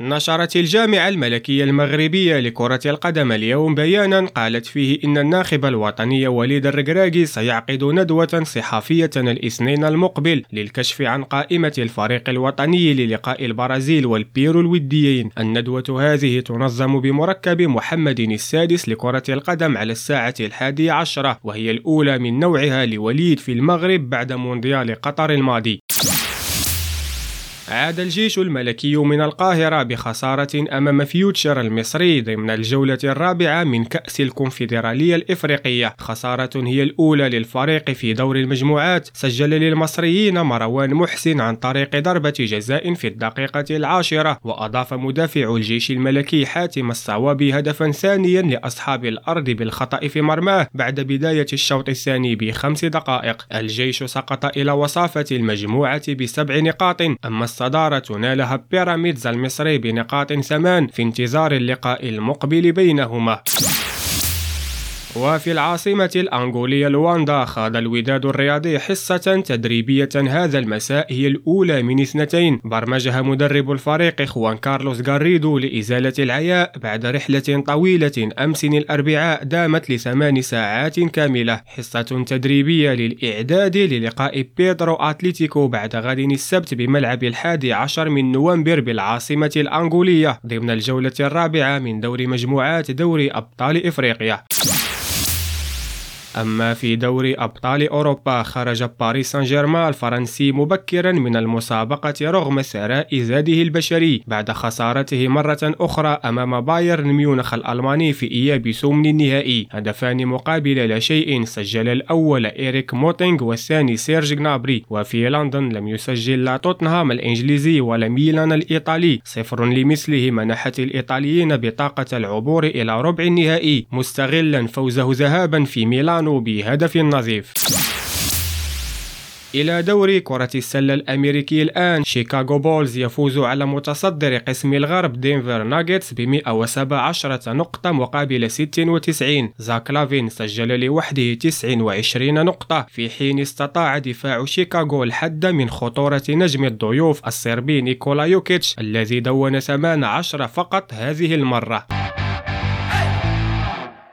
نشرت الجامعة الملكية المغربية لكرة القدم اليوم بيانا قالت فيه إن الناخب الوطني وليد الرقراقي سيعقد ندوة صحافية الاثنين المقبل للكشف عن قائمة الفريق الوطني للقاء البرازيل والبيرو الوديين. الندوة هذه تنظم بمركب محمد السادس لكرة القدم على الساعة الحادية عشرة وهي الأولى من نوعها لوليد في المغرب بعد مونديال قطر الماضي. عاد الجيش الملكي من القاهرة بخسارة أمام فيوتشر المصري ضمن الجولة الرابعة من كأس الكونفدرالية الإفريقية. خسارة هي الأولى للفريق في دور المجموعات. سجل للمصريين مروان محسن عن طريق ضربة جزاء في الدقيقة العاشرة وأضاف مدافع الجيش الملكي حاتم الصوابي هدفا ثانيا لأصحاب الأرض بالخطأ في مرماه بعد بداية الشوط الثاني بخمس دقائق. الجيش سقط إلى وصافة المجموعة بسبع نقاط. أما الصدارة نالها بيراميدز المصري بنقاط ثمان في انتظار اللقاء المقبل بينهما. وفي العاصمة الأنغولية لواندا خاض الوداد الرياضي حصة تدريبية هذا المساء هي الأولى من اثنتين. برمجها مدرب الفريق خوان كارلوس غاريدو لإزالة العياء بعد رحلة طويلة أمس الأربعاء دامت لثمان ساعات كاملة. حصة تدريبية للإعداد للقاء بيدرو أتليتيكو بعد غد السبت بملعب الحادي عشر من نوفمبر بالعاصمة الأنغولية ضمن الجولة الرابعة من دور مجموعات دوري أبطال إفريقيا. أما في دوري أبطال أوروبا خرج باريس سان جيرمان الفرنسي مبكرا من المسابقة رغم ثراء زاده البشري بعد خسارته مرة أخرى أمام بايرن ميونخ الألماني في إياب ثمن النهائي. هدفان مقابل لا شيء سجل الأول إيريك موتينغ والثاني سيرج جنابري وفي لندن لم يسجل لا توتنهام الإنجليزي ولا ميلان الإيطالي. صفر لمثله منحت الإيطاليين بطاقة العبور إلى ربع النهائي مستغلا فوزه ذهابا في ميلان كانوا بهدف نظيف. إلى دوري كرة السلة الأمريكي الآن شيكاغو بولز يفوز على متصدر قسم الغرب دينفر ناجتس ب 117 نقطة مقابل 96 زاك لافين سجل لوحده 29 نقطة. في حين استطاع دفاع شيكاغو الحد من خطورة نجم الضيوف الصربي نيكولا يوكيتش الذي دون 18 فقط هذه المرة.